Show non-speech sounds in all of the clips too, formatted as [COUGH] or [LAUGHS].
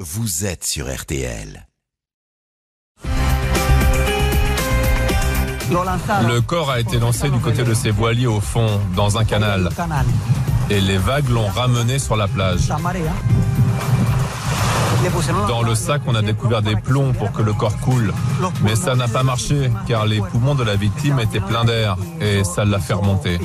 vous êtes sur RTL. Le corps a été lancé du côté de ses voiliers au fond, dans un canal. Et les vagues l'ont ramené sur la plage. Dans le sac, on a découvert des plombs pour que le corps coule. Mais ça n'a pas marché, car les poumons de la victime étaient pleins d'air et ça l'a fait remonter.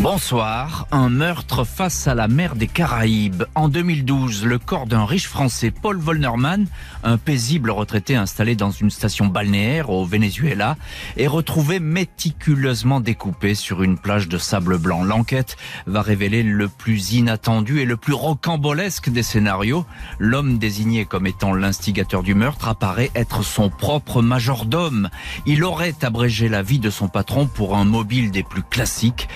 Bonsoir. Un meurtre face à la mer des Caraïbes. En 2012, le corps d'un riche Français, Paul Volnerman, un paisible retraité installé dans une station balnéaire au Venezuela, est retrouvé méticuleusement découpé sur une plage de sable blanc. L'enquête va révéler le plus inattendu et le plus rocambolesque des scénarios. L'homme désigné comme étant l'instigateur du meurtre apparaît être son propre majordome. Il aurait abrégé la vie de son patron pour un mobile des plus classiques,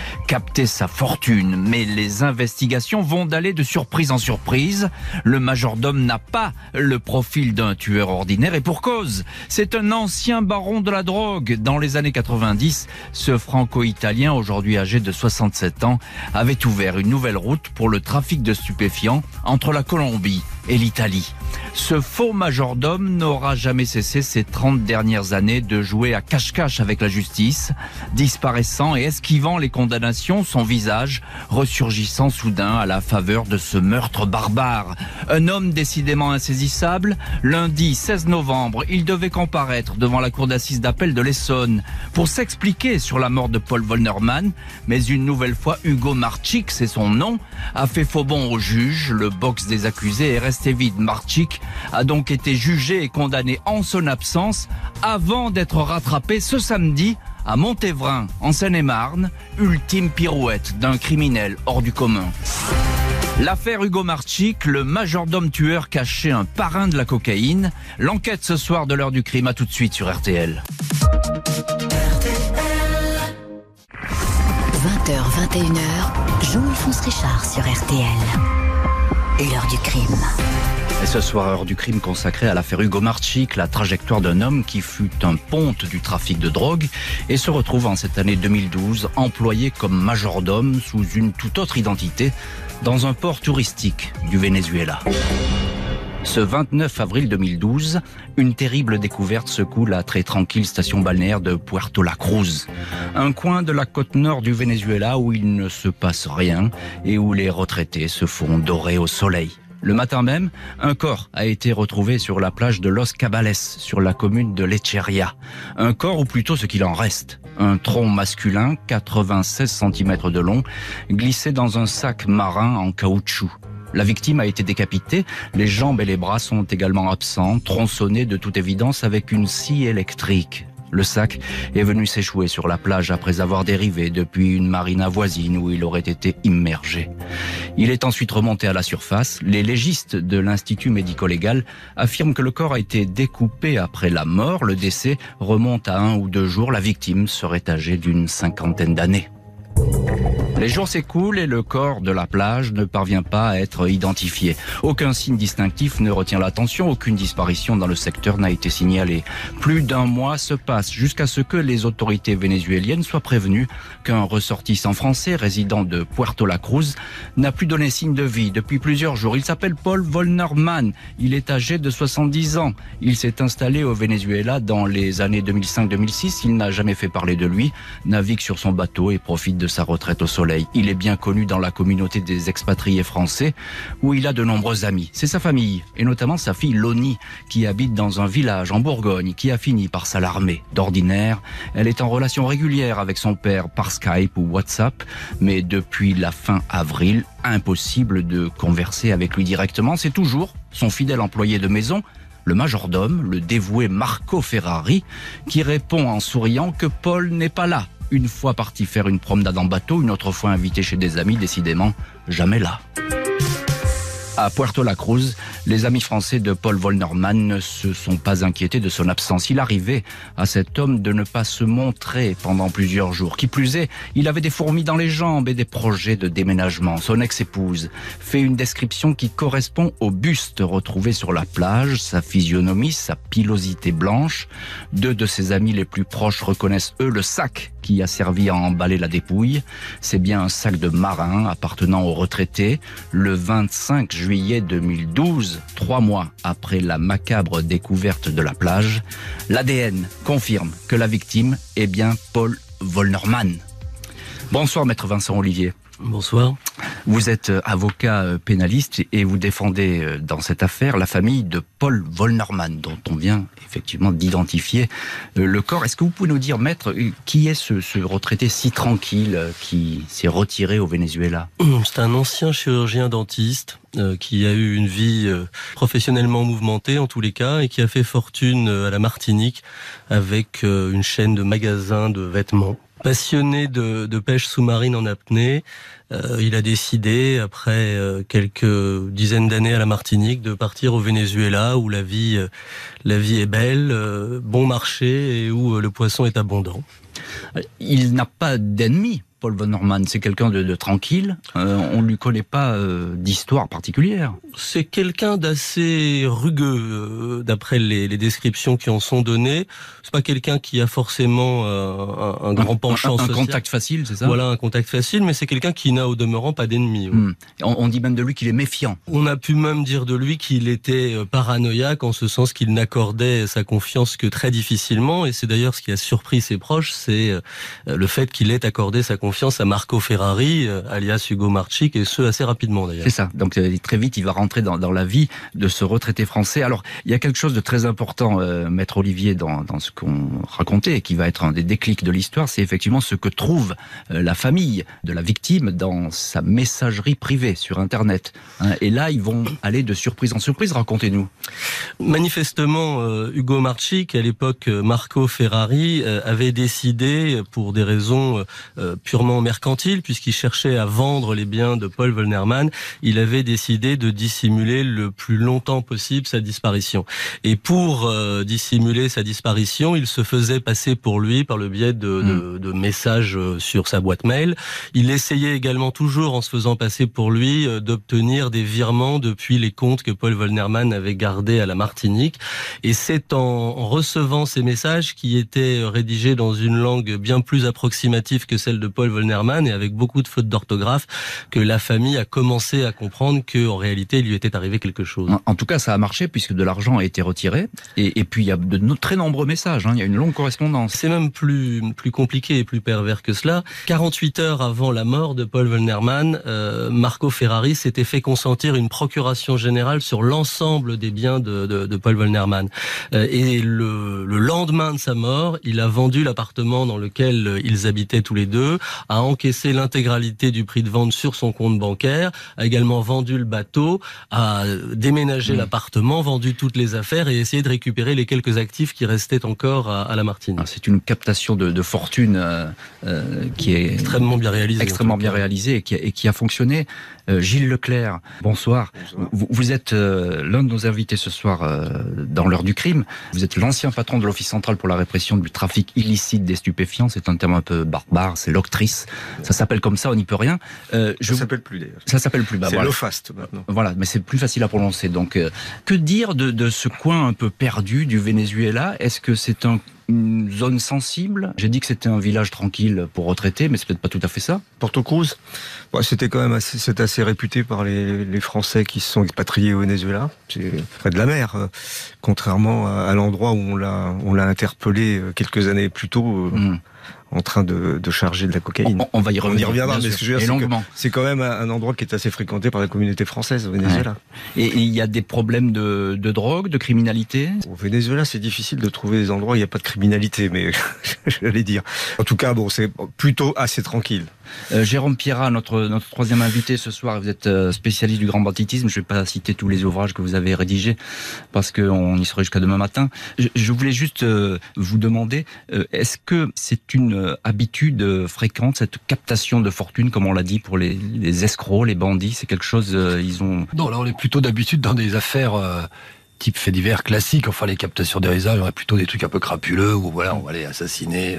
sa fortune. Mais les investigations vont d'aller de surprise en surprise. Le majordome n'a pas le profil d'un tueur ordinaire et pour cause. C'est un ancien baron de la drogue. Dans les années 90, ce franco-italien, aujourd'hui âgé de 67 ans, avait ouvert une nouvelle route pour le trafic de stupéfiants entre la Colombie et l'Italie. Ce faux majordome n'aura jamais cessé ces 30 dernières années de jouer à cache-cache avec la justice, disparaissant et esquivant les condamnations, son visage ressurgissant soudain à la faveur de ce meurtre barbare. Un homme décidément insaisissable, lundi 16 novembre, il devait comparaître devant la cour d'assises d'appel de l'Essonne pour s'expliquer sur la mort de Paul Volnerman, mais une nouvelle fois Hugo Marchik, c'est son nom, a fait faux bon au juge, le box des accusés est resté vide. Marchik a donc été jugé et condamné en son absence avant d'être rattrapé ce samedi à Montévrain, en Seine-et-Marne, ultime pirouette d'un criminel hors du commun. L'affaire Hugo Marchik, le majordome tueur caché un parrain de la cocaïne. L'enquête ce soir de l'heure du crime, à tout de suite sur RTL. 20h, 21h, Jean-Alphonse Richard sur RTL. Et l'heure du crime. Et ce soir, heure du crime consacrée à l'affaire Hugo Marchik, la trajectoire d'un homme qui fut un ponte du trafic de drogue et se retrouve en cette année 2012 employé comme majordome sous une toute autre identité dans un port touristique du Venezuela. Ce 29 avril 2012, une terrible découverte secoue la très tranquille station balnéaire de Puerto La Cruz, un coin de la côte nord du Venezuela où il ne se passe rien et où les retraités se font dorer au soleil. Le matin même, un corps a été retrouvé sur la plage de Los Cabales, sur la commune de Lecheria. Un corps, ou plutôt ce qu'il en reste. Un tronc masculin, 96 cm de long, glissé dans un sac marin en caoutchouc. La victime a été décapitée, les jambes et les bras sont également absents, tronçonnés de toute évidence avec une scie électrique. Le sac est venu s'échouer sur la plage après avoir dérivé depuis une marina voisine où il aurait été immergé. Il est ensuite remonté à la surface. Les légistes de l'Institut médico-légal affirment que le corps a été découpé après la mort. Le décès remonte à un ou deux jours. La victime serait âgée d'une cinquantaine d'années. Les jours s'écoulent et le corps de la plage ne parvient pas à être identifié. Aucun signe distinctif ne retient l'attention, aucune disparition dans le secteur n'a été signalée. Plus d'un mois se passe jusqu'à ce que les autorités vénézuéliennes soient prévenues qu'un ressortissant français résident de Puerto La Cruz n'a plus donné signe de vie depuis plusieurs jours. Il s'appelle Paul Volnerman. Il est âgé de 70 ans. Il s'est installé au Venezuela dans les années 2005-2006. Il n'a jamais fait parler de lui, navigue sur son bateau et profite de sa retraite au soleil. Il est bien connu dans la communauté des expatriés français où il a de nombreux amis. C'est sa famille, et notamment sa fille Loni, qui habite dans un village en Bourgogne, qui a fini par s'alarmer. D'ordinaire, elle est en relation régulière avec son père par Skype ou WhatsApp, mais depuis la fin avril, impossible de converser avec lui directement. C'est toujours son fidèle employé de maison, le majordome, le dévoué Marco Ferrari, qui répond en souriant que Paul n'est pas là une fois parti faire une promenade en bateau, une autre fois invité chez des amis, décidément jamais là. À Puerto La Cruz, les amis français de Paul Volnerman ne se sont pas inquiétés de son absence. Il arrivait à cet homme de ne pas se montrer pendant plusieurs jours. Qui plus est, il avait des fourmis dans les jambes et des projets de déménagement. Son ex-épouse fait une description qui correspond au buste retrouvé sur la plage, sa physionomie, sa pilosité blanche. Deux de ses amis les plus proches reconnaissent eux le sac qui a servi à emballer la dépouille. C'est bien un sac de marin appartenant aux retraités. Le 25 juillet 2012, trois mois après la macabre découverte de la plage, l'ADN confirme que la victime est bien Paul Volnerman. Bonsoir, maître Vincent Olivier. Bonsoir. Vous êtes euh, avocat euh, pénaliste et vous défendez euh, dans cette affaire la famille de Paul Volnerman, dont on vient effectivement d'identifier le corps. Est-ce que vous pouvez nous dire, maître, qui est ce, retraité si tranquille qui s'est retiré au Venezuela? C'est un ancien chirurgien dentiste qui a eu une vie professionnellement mouvementée en tous les cas et qui a fait fortune à la Martinique avec une chaîne de magasins de vêtements Passionné de, pêche sous-marine en apnée, euh, il a décidé, après euh, quelques dizaines d'années à la Martinique, de partir au Venezuela où la vie, euh, la vie est belle, bon marché et où le poisson est abondant. Il n'a pas d'ennemis Paul von Norman, c'est quelqu'un de, tranquille. Euh, on ne lui connaît pas euh, d'histoire particulière. C'est quelqu'un d'assez rugueux, euh, d'après les, descriptions qui en sont données. C'est pas quelqu'un qui a forcément un, grand penchant un, un, contact facile, c'est ça? Voilà, un contact facile, mais c'est quelqu'un qui n'a au demeurant pas d'ennemis. Hmm. On, dit même de lui qu'il est méfiant. On a pu même dire de lui qu'il était paranoïaque, en ce sens qu'il n'accordait sa confiance que très difficilement. Et c'est d'ailleurs ce qui a surpris ses proches, c'est le fait qu'il ait accordé sa confiance confiance à Marco Ferrari, euh, alias Hugo Marchik, et ce assez rapidement d'ailleurs. C'est ça. Donc euh, très vite, il va rentrer dans, dans, la vie de ce retraité français. Alors, il y a quelque chose de très important, euh, maître Olivier, dans, dans ce qu'on racontait, et qui va être un des déclics de l'histoire, c'est effectivement ce que trouve la famille de la victime dans sa messagerie privée sur Internet. Hein. et là, ils vont aller de surprise en surprise. Racontez-nous. Manifestement, Hugo Marchik, à l'époque Marco Ferrari, avait décidé, pour des raisons purement mercantile, puisqu'il cherchait à vendre les biens de Paul Volnerman, il avait décidé de dissimuler le plus longtemps possible sa disparition. Et pour euh, dissimuler sa disparition, il se faisait passer pour lui par le biais de, de, hmm. de, messages euh, sur sa boîte mail. Il essayait également toujours, en se faisant passer pour lui, euh, d'obtenir des virements depuis les comptes que Paul Volnerman avait gardés à la Martinique. Et c'est en recevant ces messages qui étaient rédigés dans une langue bien plus approximative que celle de Paul Et avec beaucoup de fautes d'orthographe que la famille a commencé à comprendre que en réalité il lui était arrivé quelque chose. En, tout cas, ça a marché puisque de l'argent a été retiré et, puis il y a de très nombreux messages. Hein, il y a une longue correspondance. C'est même plus plus compliqué et plus pervers que cela. 48 heures avant la mort de Paul Volnerman, euh, Marco Ferrari s'était fait consentir une procuration générale sur l'ensemble des biens de, de, de Paul Volnerman. Euh, et le, le lendemain de sa mort, il a vendu l'appartement dans lequel ils habitaient tous les deux a encaissé l'intégralité du prix de vente sur son compte bancaire, a également vendu le bateau, a déménagé mmh. l'appartement, vendu toutes les affaires et essayé de récupérer les quelques actifs qui restaient encore à, la Martinique. Ah, c'est une captation de, fortune euh, euh, qui est extrêmement bien réalisée, extrêmement bien réalisée et qui, a, et qui a fonctionné. Euh, Gilles Leclerc, bonsoir. Vous, vous, êtes l'un de nos invités ce soir dans l'heure du crime. Vous êtes l'ancien patron de l'Office central pour la répression du trafic illicite des stupéfiants. C'est un terme un peu barbare, c'est ça s'appelle comme ça, on n'y peut rien. Euh, je... Ça s'appelle plus d'ailleurs. Ça s'appelle plus. Bah, c'est voilà. fast maintenant. Voilà, mais c'est plus facile à prononcer. Donc, euh, que dire de, de, ce coin un peu perdu du Venezuela? Est-ce que c'est un une zone sensible? J'ai dit que c'était un village tranquille pour retraités, mais c'est peut-être pas tout à fait ça. Porto Cruz, c'était quand même assez, c'est assez réputé par les, les, Français qui se sont expatriés au Venezuela. C'est près de la mer, euh, contrairement à, l'endroit où on l'a, on l'a interpellé quelques années plus tôt. Hmm en train de, de, charger de la cocaïne. On, va y revenir. On y reviendra, mais ce que je veux dire, c'est quand même un endroit qui est assez fréquenté par la communauté française au Venezuela. Et il y a des problèmes de, de drogue, de criminalité? Au Venezuela, c'est difficile de trouver des endroits où il n'y a pas de criminalité, mais [LAUGHS] j'allais dire. En tout cas, bon, c'est plutôt assez tranquille. Euh, Jérôme Pierrat, notre, notre troisième invité ce soir, vous êtes euh, spécialiste du grand banditisme. Je ne vais pas citer tous les ouvrages que vous avez rédigés parce qu'on y sera jusqu'à demain matin. Je, voulais juste euh, vous demander, est-ce que c'est une habitude fréquente, cette captation de fortune, comme on l'a dit pour les, les, escrocs, les bandits? C'est quelque chose, ils ont... Non, là on est plutôt d'habitude dans des affaires... Euh, type fait divers classiques, enfin les captations d'héritage, il y aurait plutôt des trucs un peu crapuleux où voilà, on va aller assassiner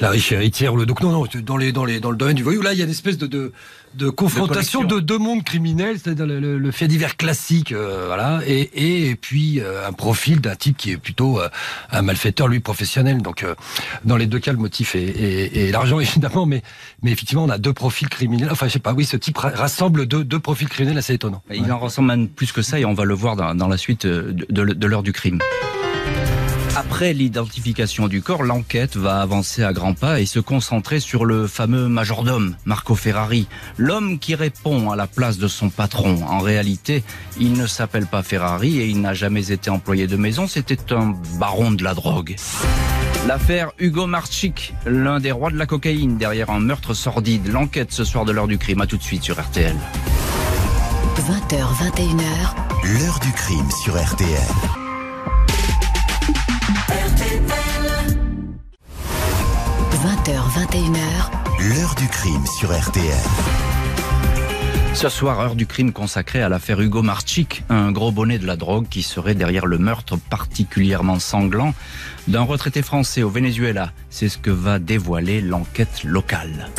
la riche héritière ou le donc non non dans les dans les dans le domaine du voyou. Là il y a une espèce de, de de confrontation de, deux mondes criminels, c'est-à-dire le, fait divers classique, euh, voilà, et, et, puis euh, un profil d'un type qui est plutôt euh, un malfaiteur, lui, professionnel. Donc, dans les deux cas, le motif est, l'argent, [LAUGHS] évidemment, mais, mais effectivement, on a deux profils criminels. Enfin, je sais pas, oui, ce type rassemble deux, deux profils criminels assez étonnants. Il en rassemble même plus que ça, et on va le voir dans, la suite de, de l'heure du crime. Après l'identification du corps, l'enquête va avancer à grands pas et se concentrer sur le fameux majordome, Marco Ferrari, l'homme qui répond à la place de son patron. En réalité, il ne s'appelle pas Ferrari et il n'a jamais été employé de maison, c'était un baron de la drogue. L'affaire Hugo Marchik, l'un des rois de la cocaïne derrière un meurtre sordide. L'enquête ce soir de l'heure du crime, à tout de suite sur RTL. 20h, 21h. L'heure du crime sur RTL. 21h. L'heure du crime sur RTL. Ce soir, heure du crime consacrée à l'affaire Hugo Marchik, un gros bonnet de la drogue qui serait derrière le meurtre particulièrement sanglant d'un retraité français au Venezuela. C'est ce que va dévoiler l'enquête locale.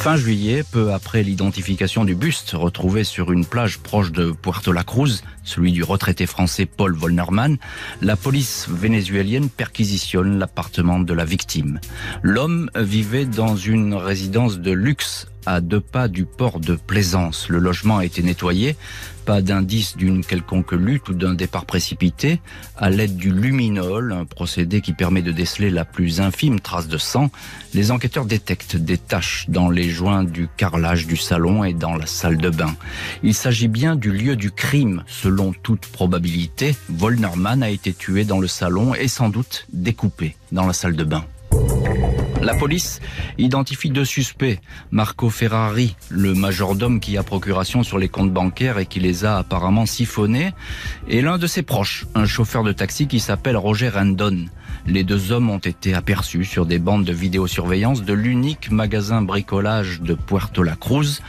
Fin juillet, peu après l'identification du buste retrouvé sur une plage proche de Puerto La Cruz, celui du retraité français Paul Volnerman, la police vénézuélienne perquisitionne l'appartement de la victime. L'homme vivait dans une résidence de luxe à deux pas du port de Plaisance. Le logement a été nettoyé, pas d'indice d'une quelconque lutte ou d'un départ précipité. À l'aide du luminol, un procédé qui permet de déceler la plus infime trace de sang, les enquêteurs détectent des taches dans les joints du carrelage du salon et dans la salle de bain. Il s'agit bien du lieu du crime. Selon toute probabilité, Volnerman a été tué dans le salon et sans doute découpé dans la salle de bain. La police identifie deux suspects. Marco Ferrari, le majordome qui a procuration sur les comptes bancaires et qui les a apparemment siphonnés, et l'un de ses proches, un chauffeur de taxi qui s'appelle Roger Rendon. Les deux hommes ont été aperçus sur des bandes de vidéosurveillance de l'unique magasin bricolage de Puerto La Cruz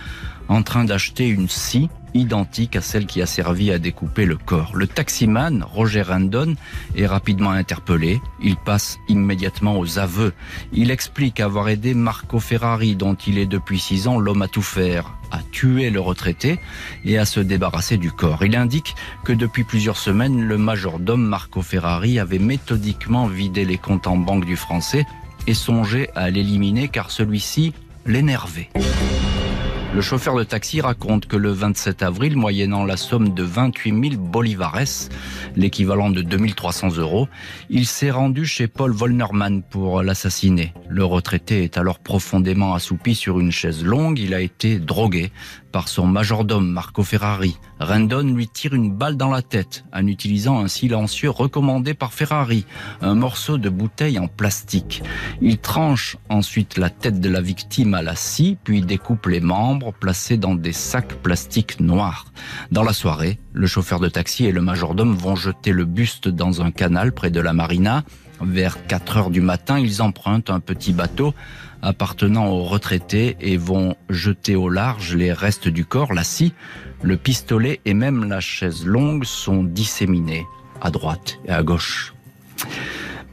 en train d'acheter une scie identique à celle qui a servi à découper le corps. Le taximan, Roger Randon, est rapidement interpellé. Il passe immédiatement aux aveux. Il explique avoir aidé Marco Ferrari, dont il est depuis six ans l'homme à tout faire, à tuer le retraité et à se débarrasser du corps. Il indique que depuis plusieurs semaines, le majordome Marco Ferrari avait méthodiquement vidé les comptes en banque du français et songeait à l'éliminer car celui-ci l'énervait. Le chauffeur de taxi raconte que le 27 avril, moyennant la somme de 28 000 bolivares, l'équivalent de 2300 euros, il s'est rendu chez Paul Volnerman pour l'assassiner. Le retraité est alors profondément assoupi sur une chaise longue. Il a été drogué par son majordome Marco Ferrari. Rendon lui tire une balle dans la tête en utilisant un silencieux recommandé par Ferrari, un morceau de bouteille en plastique. Il tranche ensuite la tête de la victime à la scie, puis découpe les membres placés dans des sacs plastiques noirs. Dans la soirée, le chauffeur de taxi et le majordome vont jeter le buste dans un canal près de la marina. Vers 4 heures du matin, ils empruntent un petit bateau appartenant aux retraités et vont jeter au large les restes du corps, la scie, le pistolet et même la chaise longue sont disséminés à droite et à gauche.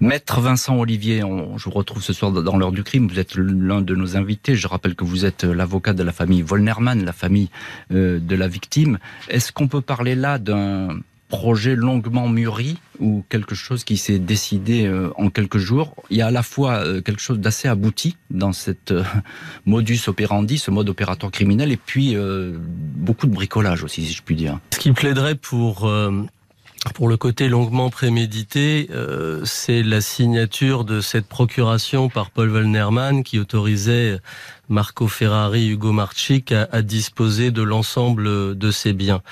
Maître Vincent Olivier, je vous retrouve ce soir dans l'heure du crime. Vous êtes l'un de nos invités. Je rappelle que vous êtes l'avocat de la famille Volnerman, la famille euh, de la victime. Est-ce qu'on peut parler là d'un projet longuement mûri ou quelque chose qui s'est décidé euh, en quelques jours. Il y a à la fois euh, quelque chose d'assez abouti dans cette euh, [LAUGHS] modus operandi, ce mode opérateur criminel, et puis beaucoup de bricolage aussi, si je puis dire. Ce qui plaiderait pour pour le côté longuement prémédité, c'est la signature de cette procuration par Paul Wellnerman qui autorisait Marco Ferrari, Hugo Marchik a, a disposé de l'ensemble de ses biens.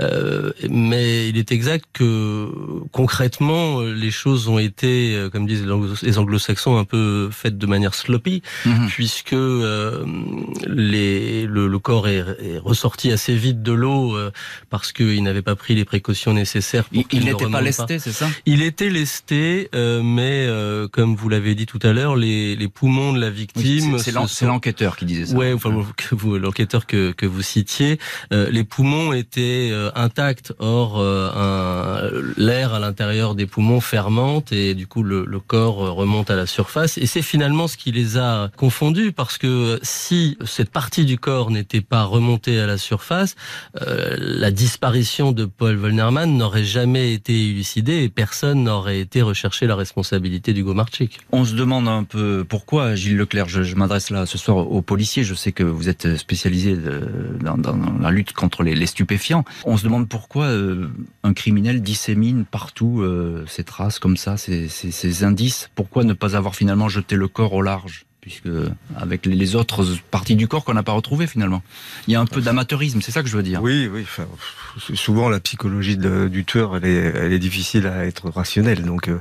Euh, mais il est exact que concrètement, les choses ont été, euh, comme disent les anglo-saxons, un peu faites de manière sloppy, mhm. puisque euh, les, le, corps est, ressorti assez vite de l'eau euh, parce qu'il n'avait pas pris les précautions nécessaires. Pour il, n'était pas lesté, c'est ça? Il était lesté, mais comme vous l'avez dit tout à l'heure, les, les poumons de la victime. c'est l'enquête l'enquêteur qui disait ça. Ouais, enfin, vous, l'enquêteur que, que vous citiez, euh, les poumons étaient euh, intacts. Or, l'air à l'intérieur des poumons fermente et du coup le, le corps remonte à la surface. Et c'est finalement ce qui les a confondus parce que si cette partie du corps n'était pas remontée à la surface, la disparition de Paul Volnerman n'aurait jamais été élucidée et personne n'aurait été recherché la responsabilité d'Hugo Marchik. On se demande un peu pourquoi, Gilles Leclerc, je, je m'adresse là ce soir aux policiers, je sais que vous êtes spécialisé dans, la lutte contre les, les, stupéfiants. On se demande pourquoi euh, un criminel dissémine partout euh, ces traces comme ça, ces, ces, ces indices. Pourquoi ne pas avoir finalement jeté le corps au large? Puisque avec les autres parties du corps qu'on n'a pas retrouvées finalement. Il y a un peu d'amateurisme, c'est ça que je veux dire. Oui, oui. Enfin, souvent la psychologie de, du tueur, elle est, elle est, difficile à être rationnelle. Donc euh,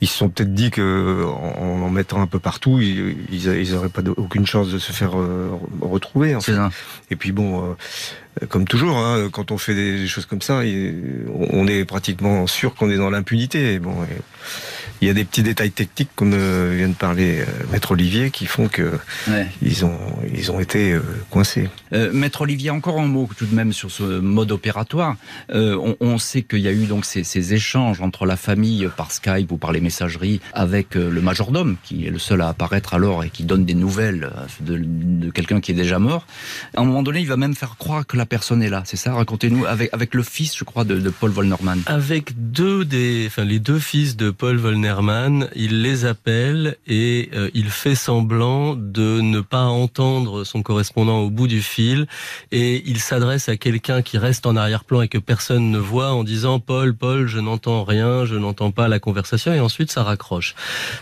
ils se sont peut-être dit que en, en, mettant un peu partout, ils, ils, auraient pas aucune chance de se faire euh, retrouver. En fait. ça. Et puis bon. Euh, comme toujours, hein, quand on fait des choses comme ça, on est pratiquement sûr qu'on est dans l'impunité. Bon, et, il y a des petits détails techniques, comme euh, vient de parler euh, Maître Olivier, qui font que ouais. ils ont ils ont été euh, coincés. Euh, Maître Olivier, encore un mot tout de même sur ce mode opératoire. Euh, on, on, sait qu'il y a eu donc ces, ces, échanges entre la famille par Skype ou par les messageries avec euh, le majordome, qui est le seul à apparaître alors et qui donne des nouvelles de, de quelqu'un qui est déjà mort. À un moment donné, il va même faire croire que la personne est là. C'est ça? Racontez-nous avec avec le fils, je crois, de, de Paul Volnerman. Avec deux des, enfin les deux fils de Paul Volnerman il les appelle et euh, il fait semblant de ne pas entendre son correspondant au bout du fil et il s'adresse à quelqu'un qui reste en arrière-plan et que personne ne voit en disant Paul, Paul, je n'entends rien, je n'entends pas la conversation et ensuite ça raccroche.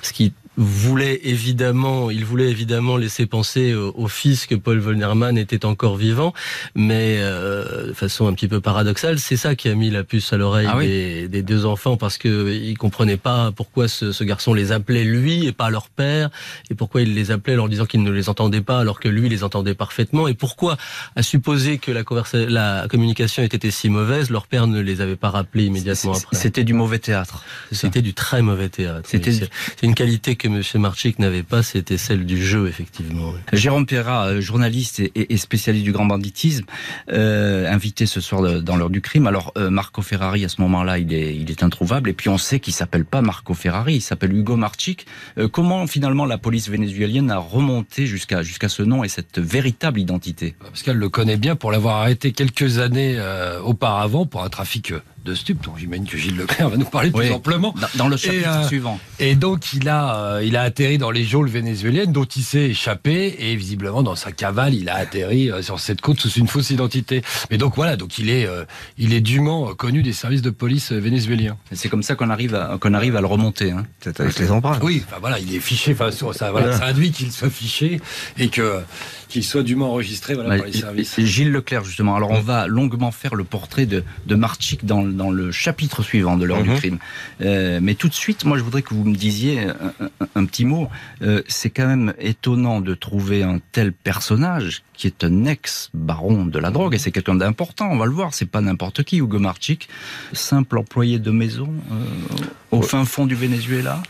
Ce qui voulait évidemment, il voulait évidemment laisser penser au, au fils que Paul Volnerman était encore vivant, mais euh, de façon un petit peu paradoxale, c'est ça qui a mis la puce à l'oreille ah oui. des, deux enfants parce que ils comprenaient pas pourquoi ce, ce, garçon les appelait lui et pas leur père, et pourquoi il les appelait en leur disant qu'il ne les entendait pas alors que lui les entendait parfaitement, et pourquoi, à supposer que la, la communication était si mauvaise, leur père ne les avait pas rappelés immédiatement après. C'était du mauvais théâtre. C'était du très mauvais théâtre. C'était c'est une qualité que M. Marchik n'avait pas, c'était celle du jeu, effectivement. Jérôme Perra, euh, journaliste et, spécialiste du grand banditisme, euh, invité ce soir dans l'heure du crime. Alors, euh, Marco Ferrari, à ce moment-là, il est, il est introuvable. Et puis, on sait qu'il s'appelle pas Marco Ferrari, il s'appelle Hugo Marchik. Euh, comment, finalement, la police vénézuélienne a remonté jusqu'à jusqu'à ce nom et cette véritable identité? Parce qu'elle le connaît bien pour l'avoir arrêté quelques années euh, auparavant pour un trafic de stupes, dont j'imagine que Gilles Leclerc va nous parler oui, plus amplement. Dans le chapitre et, euh, suivant. Et donc, il a, euh, il a atterri dans les geôles vénézuéliennes, dont il s'est échappé, et visiblement, dans sa cavale, il a atterri euh, sur cette côte sous une fausse identité. Mais donc, voilà, donc il est, euh, il est dûment connu des services de police vénézuéliens. C'est comme ça qu'on arrive à, qu'on arrive à le remonter. Hein. C'est avec les empreintes. Oui, enfin, voilà, il est fiché, enfin, ça, voilà, ça induit qu'il soit fiché, et que, qu'il soit dûment enregistré voilà, par les services. Gilles Leclerc, justement. Alors, on va longuement faire le portrait de, de Marchik dans, dans le chapitre suivant de l'heure du crime. Euh, mais tout de suite, moi, je voudrais que vous me disiez un, un, un petit mot. Euh, C'est quand même étonnant de trouver un tel personnage qui est un ex-baron de la drogue, et c'est quelqu'un d'important, on va le voir, c'est pas n'importe qui, Hugo Marchik, simple employé de maison euh, au fin fond du Venezuela,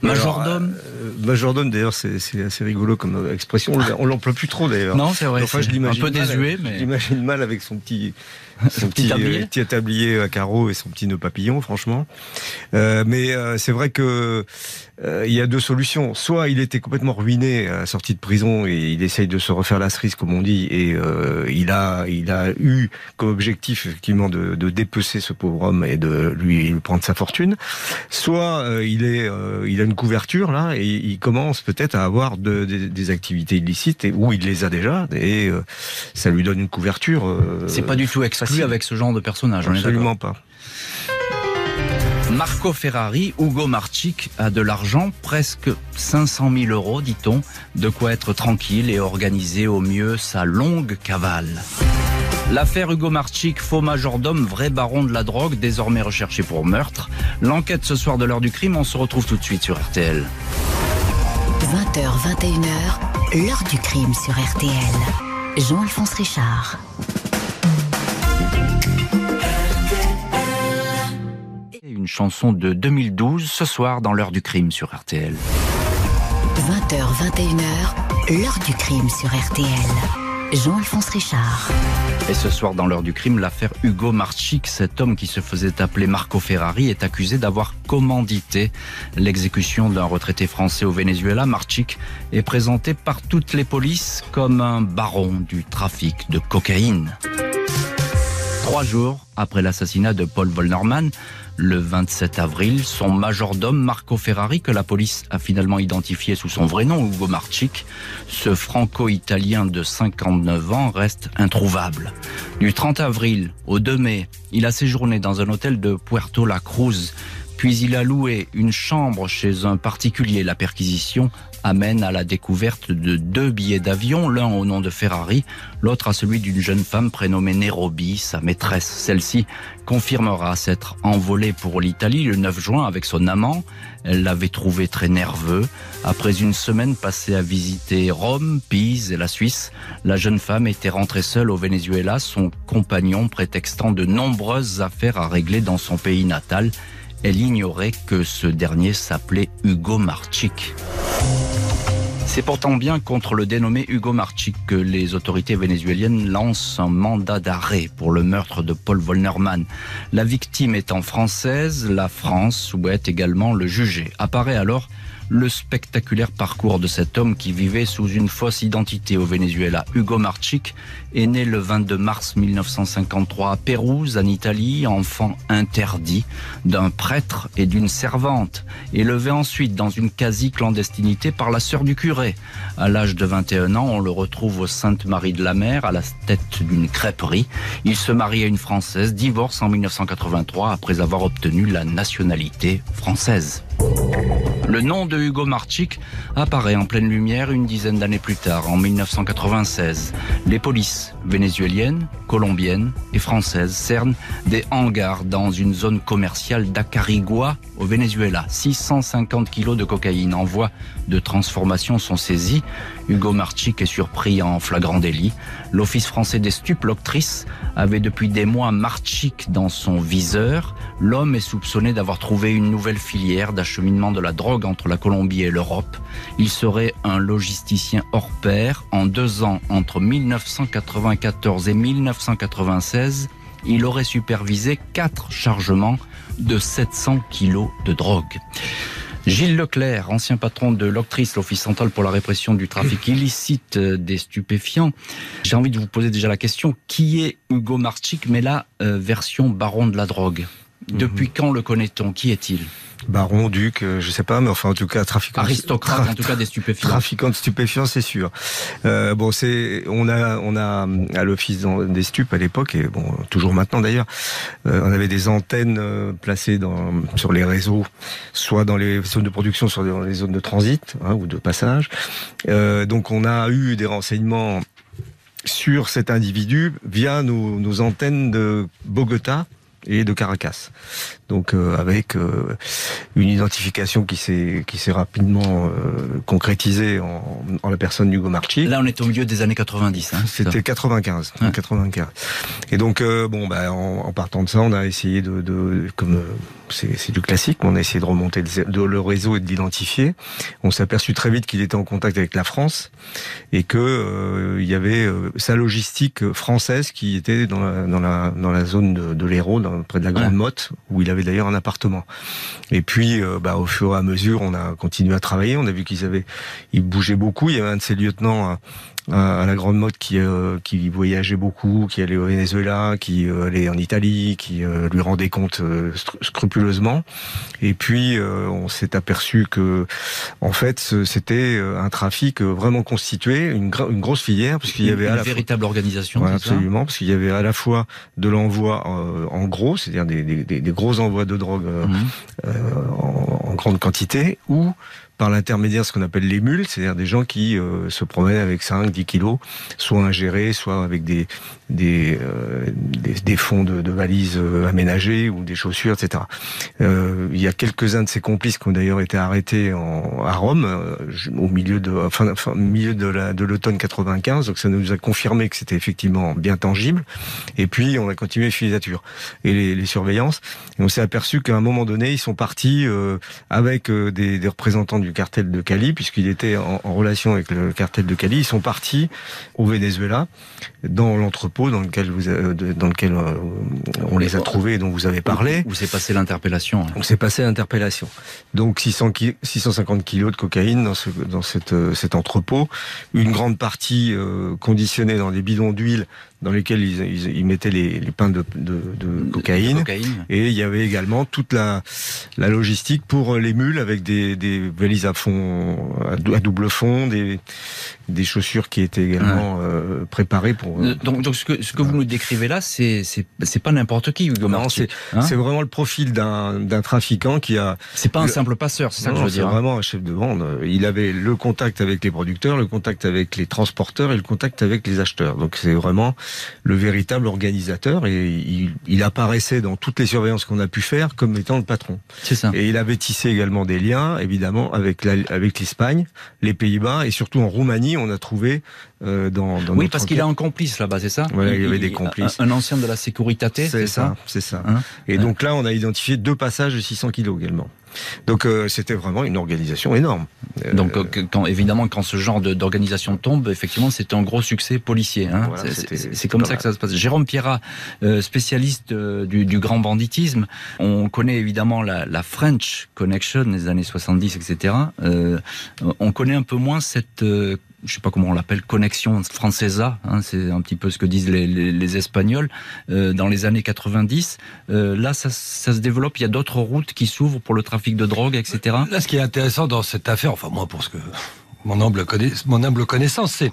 majordome. Euh, majordome, d'ailleurs, c'est assez rigolo comme expression, on l'emploie plus trop d'ailleurs. Non, c'est vrai, enfin, je un peu désuet, mais... J'imagine mal avec son petit [LAUGHS] son petit, tablier. petit tablier à carreaux et son petit nœud papillon, franchement. Euh, mais euh, c'est vrai que euh, il y a deux solutions. Soit il était complètement ruiné à la sortie de prison et il essaye de se refaire la cerise, comme on dit, et euh, il a il a eu comme objectif effectivement de, de dépecer ce pauvre homme et de lui prendre sa fortune. Soit euh, il est il a une couverture là et il commence peut-être à avoir de, de, des activités illicites et où il les a déjà et ça lui donne une couverture. C'est pas du tout exclu avec ce genre de personnage. Absolument pas. Marco Ferrari, Hugo Marchik a de l'argent, presque 500 000 euros, dit-on, de quoi être tranquille et organiser au mieux sa longue cavale. L'affaire Hugo Marchik, faux majordome, vrai baron de la drogue, désormais recherché pour meurtre. L'enquête ce soir de l'heure du crime, on se retrouve tout de suite sur RTL. 20h, 21h, l'heure du crime sur RTL. Jean-Alphonse Richard. Une chanson de 2012 ce soir dans l'heure du crime sur RTL. 20h, 21h, L'heure du crime sur RTL. Jean-Alphonse Richard. Et ce soir, dans l'heure du crime, l'affaire Hugo Marchik, cet homme qui se faisait appeler Marco Ferrari, est accusé d'avoir commandité l'exécution d'un retraité français au Venezuela. Marchik est présenté par toutes les polices comme un baron du trafic de cocaïne. Trois jours après l'assassinat de Paul Vollnerman, le 27 avril, son majordome Marco Ferrari, que la police a finalement identifié sous son vrai nom, Hugo Marchic, ce franco-italien de 59 ans reste introuvable. Du 30 avril au 2 mai, il a séjourné dans un hôtel de Puerto La Cruz, puis il a loué une chambre chez un particulier. La perquisition amène à la découverte de deux billets d'avion, l'un au nom de Ferrari, l'autre à celui d'une jeune femme prénommée Nairobi, sa maîtresse. Celle-ci confirmera s'être envolée pour l'Italie le 9 juin avec son amant. Elle l'avait trouvé très nerveux. Après une semaine passée à visiter Rome, Pise et la Suisse, la jeune femme était rentrée seule au Venezuela, son compagnon prétextant de nombreuses affaires à régler dans son pays natal. Elle ignorait que ce dernier s'appelait Hugo Marchik. C'est pourtant bien contre le dénommé Hugo Marchik que les autorités vénézuéliennes lancent un mandat d'arrêt pour le meurtre de Paul Vollnerman. La victime étant française, la France souhaite également le juger. Apparaît alors le spectaculaire parcours de cet homme qui vivait sous une fausse identité au Venezuela. Hugo Marchik est né le 22 mars 1953 à Pérouse, en Italie, enfant interdit d'un prêtre et d'une servante, élevé ensuite dans une quasi-clandestinité par la sœur du curé. À l'âge de 21 ans, on le retrouve au Sainte-Marie de la Mer, à la tête d'une crêperie. Il se marie à une Française, divorce en 1983 après avoir obtenu la nationalité française. Le nom de Hugo Marchik apparaît en pleine lumière une dizaine d'années plus tard, en 1996. Les polices vénézuéliennes, colombiennes et françaises cernent des hangars dans une zone commerciale d'Acarigua au Venezuela. 650 kilos de cocaïne en voie de transformation sont saisis. Hugo Marchik est surpris en flagrant délit. L'Office français des stupes, avait depuis des mois Marchik dans son viseur. L'homme est soupçonné d'avoir trouvé une nouvelle filière d'acheminement de la drogue entre la Colombie et l'Europe. Il serait un logisticien hors pair. En deux ans, entre 1994 et 1996, il aurait supervisé quatre chargements de 700 kilos de drogue. Gilles Leclerc, ancien patron de l'Octrice, l'Office central pour la répression du trafic [COUGHS] illicite des stupéfiants. J'ai envie de vous poser déjà la question, qui est Hugo Marchik, mais là, euh, version baron de la drogue? Depuis mhm. quand le connaît-on? Qui est-il? Baron, duc, euh, je sais pas, mais enfin en tout cas trafiquant. Aristocrate, en tout cas des stupéfiants. Trafiquant de stupéfiants, c'est sûr. Euh, bon, c'est on a on a à l'office des stupes à l'époque et bon toujours maintenant d'ailleurs, euh, on avait des antennes euh, placées dans sur les réseaux, soit dans les zones de production, soit dans les zones de transit hein, ou de passage. Euh, donc on a eu des renseignements sur cet individu via nos, nos antennes de Bogota et de Caracas. Donc euh, avec euh, une identification qui s'est qui s'est rapidement euh, concrétisée en, en, la personne d'Hugo Marchi. Là, on est au milieu des années 90. Hein, C'était 95, 95. Et donc bon, bah, en, en, partant de ça, on a essayé de, de comme c'est du classique, on a essayé de remonter le, le réseau et de l'identifier. On s'est aperçu très vite qu'il était en contact avec la France et que il y avait sa logistique française qui était dans la dans la dans la zone de, de l'Hérault, près de la Grande Motte, où il avait d'ailleurs un appartement. Et puis, euh, bah, au fur et à mesure, on a continué à travailler. On a vu qu'ils avaient, ils bougeaient beaucoup. Il y avait un de ces lieutenants à la grande mode qui euh, qui voyageait beaucoup, qui allait au Venezuela, qui euh, allait en Italie, qui euh, lui rendait compte scrupuleusement. Et puis on s'est aperçu que en fait c'était un trafic vraiment constitué, une, une grosse filière, parce qu'il y avait une à la véritable organisation. absolument, parce qu'il y avait à la fois de l'envoi en gros, c'est-à-dire des, des, des, gros envois de drogue mmh. en, en, grande quantité, ou par l'intermédiaire de ce qu'on appelle les mules, c'est-à-dire des gens qui euh, se promènent avec 5, 10 kilos, soit ingérés, soit avec des, des, euh, des, fonds de, valises euh, aménagés ou des chaussures, etc. il y a quelques-uns de ces complices qui ont d'ailleurs été arrêtés en, à Rome au milieu de, enfin, milieu de, la, de l'automne 95, donc ça nous a confirmé que c'était effectivement bien tangible. Et puis on a continué les filatures et les, les surveillances. Et on s'est aperçu qu'à un moment donné, ils sont partis avec des, des, représentants du cartel de Cali, puisqu'il était en, en, relation avec le cartel de Cali. Ils sont partis au Venezuela, dans l'entrepôt dans lequel vous, dans lequel on les a trouvés et dont vous avez parlé. Où s'est passé l'interpellation. On s'est passé l'interpellation. Donc 600 650 kilos de cocaïne dans, ce, dans cette, cet entrepôt, une grande partie conditionnée dans des bidons d'huile dans lesquels ils, ils, mettaient les, les pains de, de, de, cocaïne. Et il y avait également toute la, la logistique pour les mules avec des, des valises à fond, à, double fond, des, des chaussures qui étaient également euh, préparées pour. Euh, donc, donc ce que, ce que vous nous décrivez là, c'est c'est pas n'importe qui, Hugo Non, c'est hein vraiment le profil d'un trafiquant qui a. C'est pas un simple passeur, c'est ça que je veux dire. C'est hein. vraiment un chef de bande. Il avait le contact avec les producteurs, le contact avec les transporteurs et le contact avec les acheteurs. Donc c'est vraiment le véritable organisateur et il, il, apparaissait dans toutes les surveillances qu'on a pu faire comme étant le patron. C'est ça. Et il avait tissé également des liens, évidemment, avec avec l'Espagne, les Pays-Bas et surtout en Roumanie, on a trouvé euh, dans, dans oui parce qu'il a un complice là-bas, c'est ça. Voilà, il y avait des complices. Un, ancien de la Securitate, c'est ça. C'est ça. Hein et donc là, on a identifié deux passages de 600 kilos également. Donc euh, c'était vraiment une organisation énorme. Euh, Donc quand, évidemment quand ce genre d'organisation tombe, effectivement c'est un gros succès policier. Hein. c'est comme ça que ça se passe. Jérôme Pierrat, euh, spécialiste du, du, grand banditisme, on connaît évidemment la, la, French Connection des années 70, etc. on connaît un peu moins cette je sais pas comment on l'appelle, connexion francesa, hein, c'est un petit peu ce que disent les Espagnols, euh, dans les années 90. Euh, là, ça, ça, se développe, il y a d'autres routes qui s'ouvrent pour le trafic de drogue, etc. Là, ce qui est intéressant dans cette affaire, enfin moi pour ce que mon humble, mon humble connaissance, c'est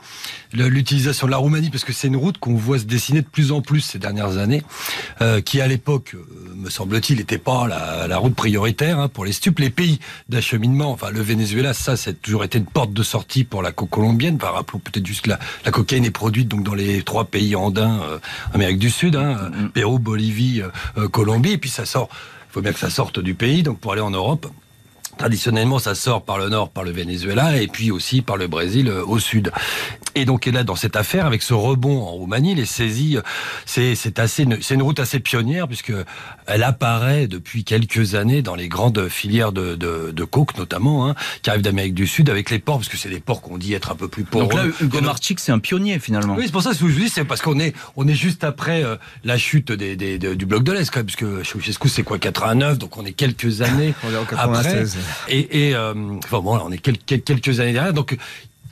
l'utilisation de la Roumanie, parce que c'est une route qu'on voit se dessiner de plus en plus ces dernières années, euh, qui à l'époque, euh, me semble-t-il, n'était pas la, la, route prioritaire hein, pour les stupes. Les pays d'acheminement, enfin le Venezuela, ça, c'est toujours été une porte de sortie pour la coke colombienne. Par rapport peut-être juste que la, la, cocaïne est produite donc dans les trois pays andins, euh, Amérique du Sud, hein, mm-hmm. Pérou, Bolivie, euh, Colombie, et puis ça sort. Il faut bien que ça sorte du pays, donc pour aller en Europe. Traditionnellement, ça sort par le nord, par le Venezuela, et puis aussi par le Brésil euh, au sud. Et donc là, dans cette affaire, avec ce rebond en Roumanie, les saisies, euh, c'est c'est assez, c'est une route assez pionnière puisque elle apparaît depuis quelques années dans les grandes filières de de, de coke notamment, hein, qui arrivent d'Amérique du Sud avec les ports, parce que c'est des ports qu'on dit être un peu plus pauvres. Donc là, Hugo Marchik, c'est un pionnier finalement. Oui, c'est pour ça que je vous dis, c'est parce qu'on est on est juste après euh, la chute des, des, du bloc de l'Est, puisque Ceausescu c'est quoi 89, donc on est quelques années [LAUGHS] après. Et, euh, enfin bon, on est quelques, quelques années derrière. Donc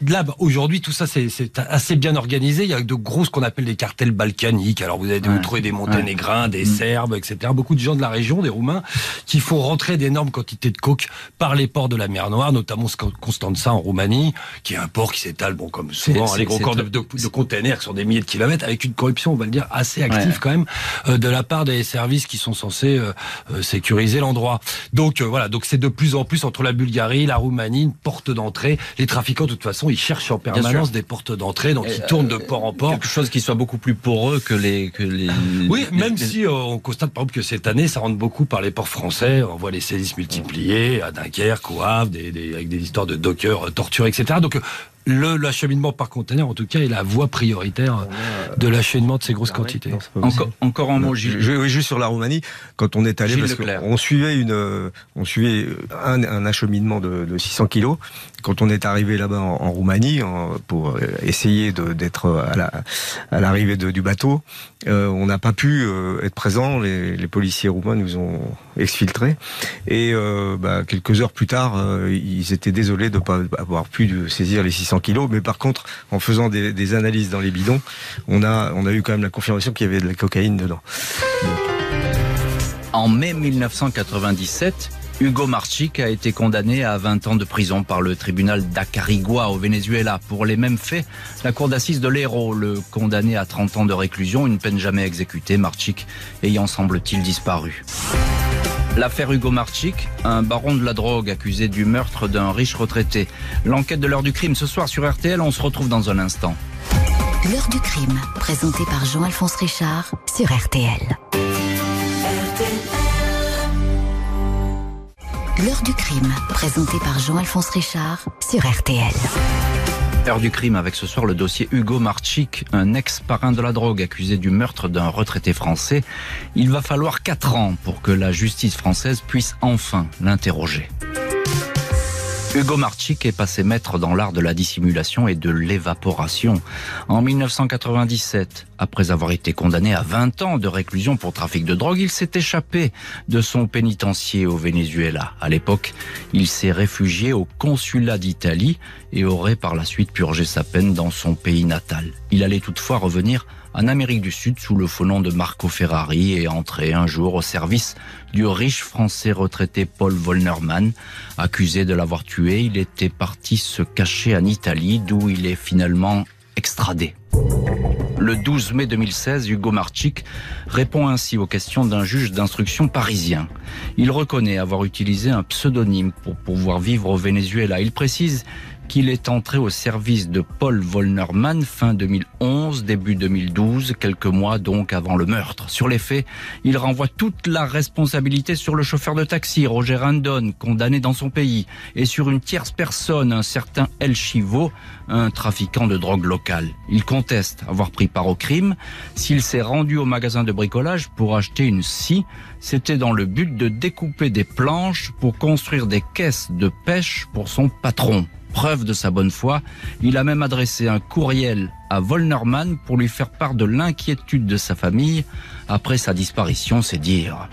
Là, aujourd'hui, tout ça, c'est assez bien organisé. Il y a de gros, ce qu'on appelle des cartels balkaniques. Alors, vous allez trouver des Monténégrins, des mm. Serbes, etc. Beaucoup de gens de la région, des Roumains, qui font rentrer d'énormes quantités de coke par les ports de la mer Noire, notamment Constanța en Roumanie, qui est un port qui s'étale, bon, comme souvent, les gros corps de, de, de, containers sur des milliers de kilomètres, avec une corruption, on va le dire, assez active quand même, euh, de la part des services qui sont censés euh, euh, sécuriser l'endroit. Donc, voilà, donc c'est de plus en plus entre la Bulgarie, la Roumanie, une porte d'entrée. Les trafiquants, de toute façon, ils cherchent en permanence des portes d'entrée, donc ils tournent de euh, port en port. Quelque chose qui soit beaucoup plus poreux que les... Que les oui, même si euh, on constate par exemple que cette année, ça rentre beaucoup par les ports français. On voit les saisies multipliées à Dunkerque, au Havre, des, des, avec des histoires de dockers torturés, etc. Donc le l'acheminement par conteneur, en tout cas, est la voie prioritaire de l'acheminement de ces grosses quantités. encore, encore un mot, Gilles. Je, juste sur la Roumanie, quand on est allé, parce qu'on suivait une, on suivait un, un acheminement de, de, 600 kilos. Quand on est arrivé là-bas en, Roumanie, pour euh, essayer d'être à l'arrivée la, à du bateau, euh, on n'a pas pu euh, être présent. Les, les, policiers roumains nous ont exfiltrés. Et euh, bah, quelques heures plus tard, euh, ils étaient désolés de ne pas avoir pu saisir les 600 Mais par contre, en faisant des, des, analyses dans les bidons, on a, on a eu quand même la confirmation qu'il y avait de la cocaïne dedans. En mai 1997, Hugo Marchik a été condamné à 20 ans de prison par le tribunal d'Acarigua au Venezuela. Pour les mêmes faits, la cour d'assises de l'Hérault le condamné à 30 ans de réclusion, une peine jamais exécutée, Marchik ayant semble-t-il disparu. L'affaire Hugo Marchik, un baron de la drogue accusé du meurtre d'un riche retraité. L'enquête de l'heure du crime ce soir sur RTL, on se retrouve dans un instant. L'heure du crime, présenté par Jean-Alphonse Richard sur RTL. L'heure du crime, présenté par Jean-Alphonse Richard sur RTL. Heure du crime avec ce soir le dossier Hugo Marchik, un ex-parrain de la drogue accusé du meurtre d'un retraité français. Il va falloir quatre ans pour que la justice française puisse enfin l'interroger. Hugo Marchik est passé maître dans l'art de la dissimulation et de l'évaporation. En 1997, après avoir été condamné à 20 ans de réclusion pour trafic de drogue, il s'est échappé de son pénitencier au Venezuela. À l'époque, il s'est réfugié au consulat d'Italie et aurait par la suite purgé sa peine dans son pays natal. Il allait toutefois revenir en Amérique du Sud sous le faux nom de Marco Ferrari et entrer un jour au service du riche français retraité Paul Vollnerman. Accusé de l'avoir tué, il était parti se cacher en Italie d'où il est finalement extradé. Le 12 mai 2016, Hugo Marchik répond ainsi aux questions d'un juge d'instruction parisien. Il reconnaît avoir utilisé un pseudonyme pour pouvoir vivre au Venezuela. Il précise qu'il est entré au service de Paul Vollnerman fin 2011, début 2012, quelques mois donc avant le meurtre. Sur les faits, il renvoie toute la responsabilité sur le chauffeur de taxi, Roger Randon, condamné dans son pays, et sur une tierce personne, un certain El Chivo, un trafiquant de drogue local. Il conteste avoir pris part au crime. S'il s'est rendu au magasin de bricolage pour acheter une scie, c'était dans le but de découper des planches pour construire des caisses de pêche pour son patron preuve de sa bonne foi, il a même adressé un courriel à Volnerman pour lui faire part de l'inquiétude de sa famille après sa disparition, c'est dire.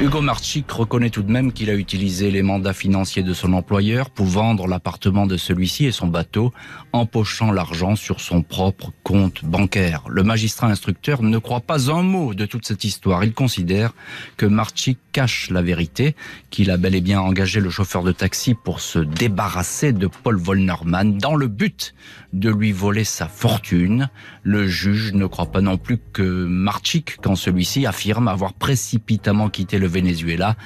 Hugo Marchik reconnaît tout de même qu'il a utilisé les mandats financiers de son employeur pour vendre l'appartement de celui-ci et son bateau, empochant l'argent sur son propre compte bancaire. Le magistrat instructeur ne croit pas un mot de toute cette histoire. Il considère que Marchik cache la vérité, qu'il a bel et bien engagé le chauffeur de taxi pour se débarrasser de Paul Vollnerman dans le but de lui voler sa fortune. Le juge ne croit pas non plus que Marchik, quand celui-ci affirme avoir précipitamment quitté le Venezuela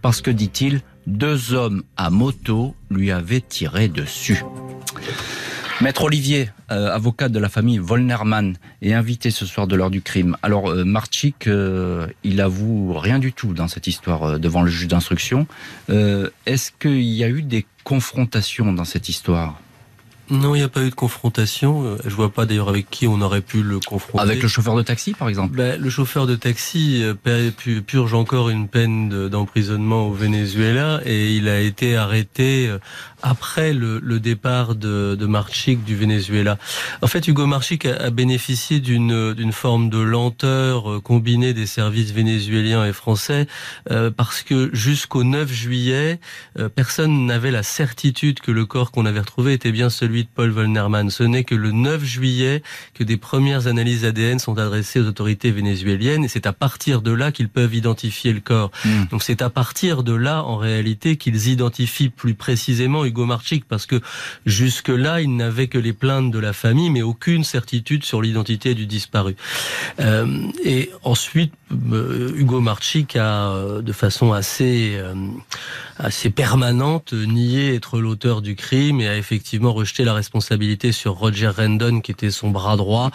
parce que, dit-il, deux hommes à moto lui avaient tiré dessus. Maître Olivier, euh, avocat de la famille Volnerman, est invité ce soir de l'heure du crime. Alors, euh, Marchik, euh, il avoue rien du tout dans cette histoire devant le juge d'instruction. Est-ce qu'il y a eu des confrontations dans cette histure non, il n'y a pas eu de confrontation. Euh, je vois pas d'ailleurs avec qui on aurait pu le confronter. Avec le chauffeur de taxi, par exemple ben, Le chauffeur de taxi euh, purge encore une peine d'emprisonnement au Venezuela et il a été arrêté euh, après le, le départ de, de Marchik du Venezuela. En fait, Hugo Marchik a, bénéficié d'une d'une forme de lenteur combinée des services vénézuéliens et français parce que jusqu'au 9 juillet, personne n'avait la certitude que le corps qu'on avait retrouvé était bien celui de Paul Vollnerman. Ce n'est que le 9 juillet que des premières analyses ADN sont adressées aux autorités vénézuéliennes et c'est à partir de là qu'ils peuvent identifier le corps. Hmm. Donc c'est à partir de là, en réalité, qu'ils identifient plus précisément Hugo Marchik parce que jusque-là, ils n'avaient que les plaintes de la famille mais aucune certitude sur l'identité du disparu. Euh, et ensuite, euh, Hugo Marchik a, euh, de façon assez, assez permanente, nié être l'auteur du crime et a effectivement rejeté la responsabilité sur Roger Rendon, qui était son bras droit,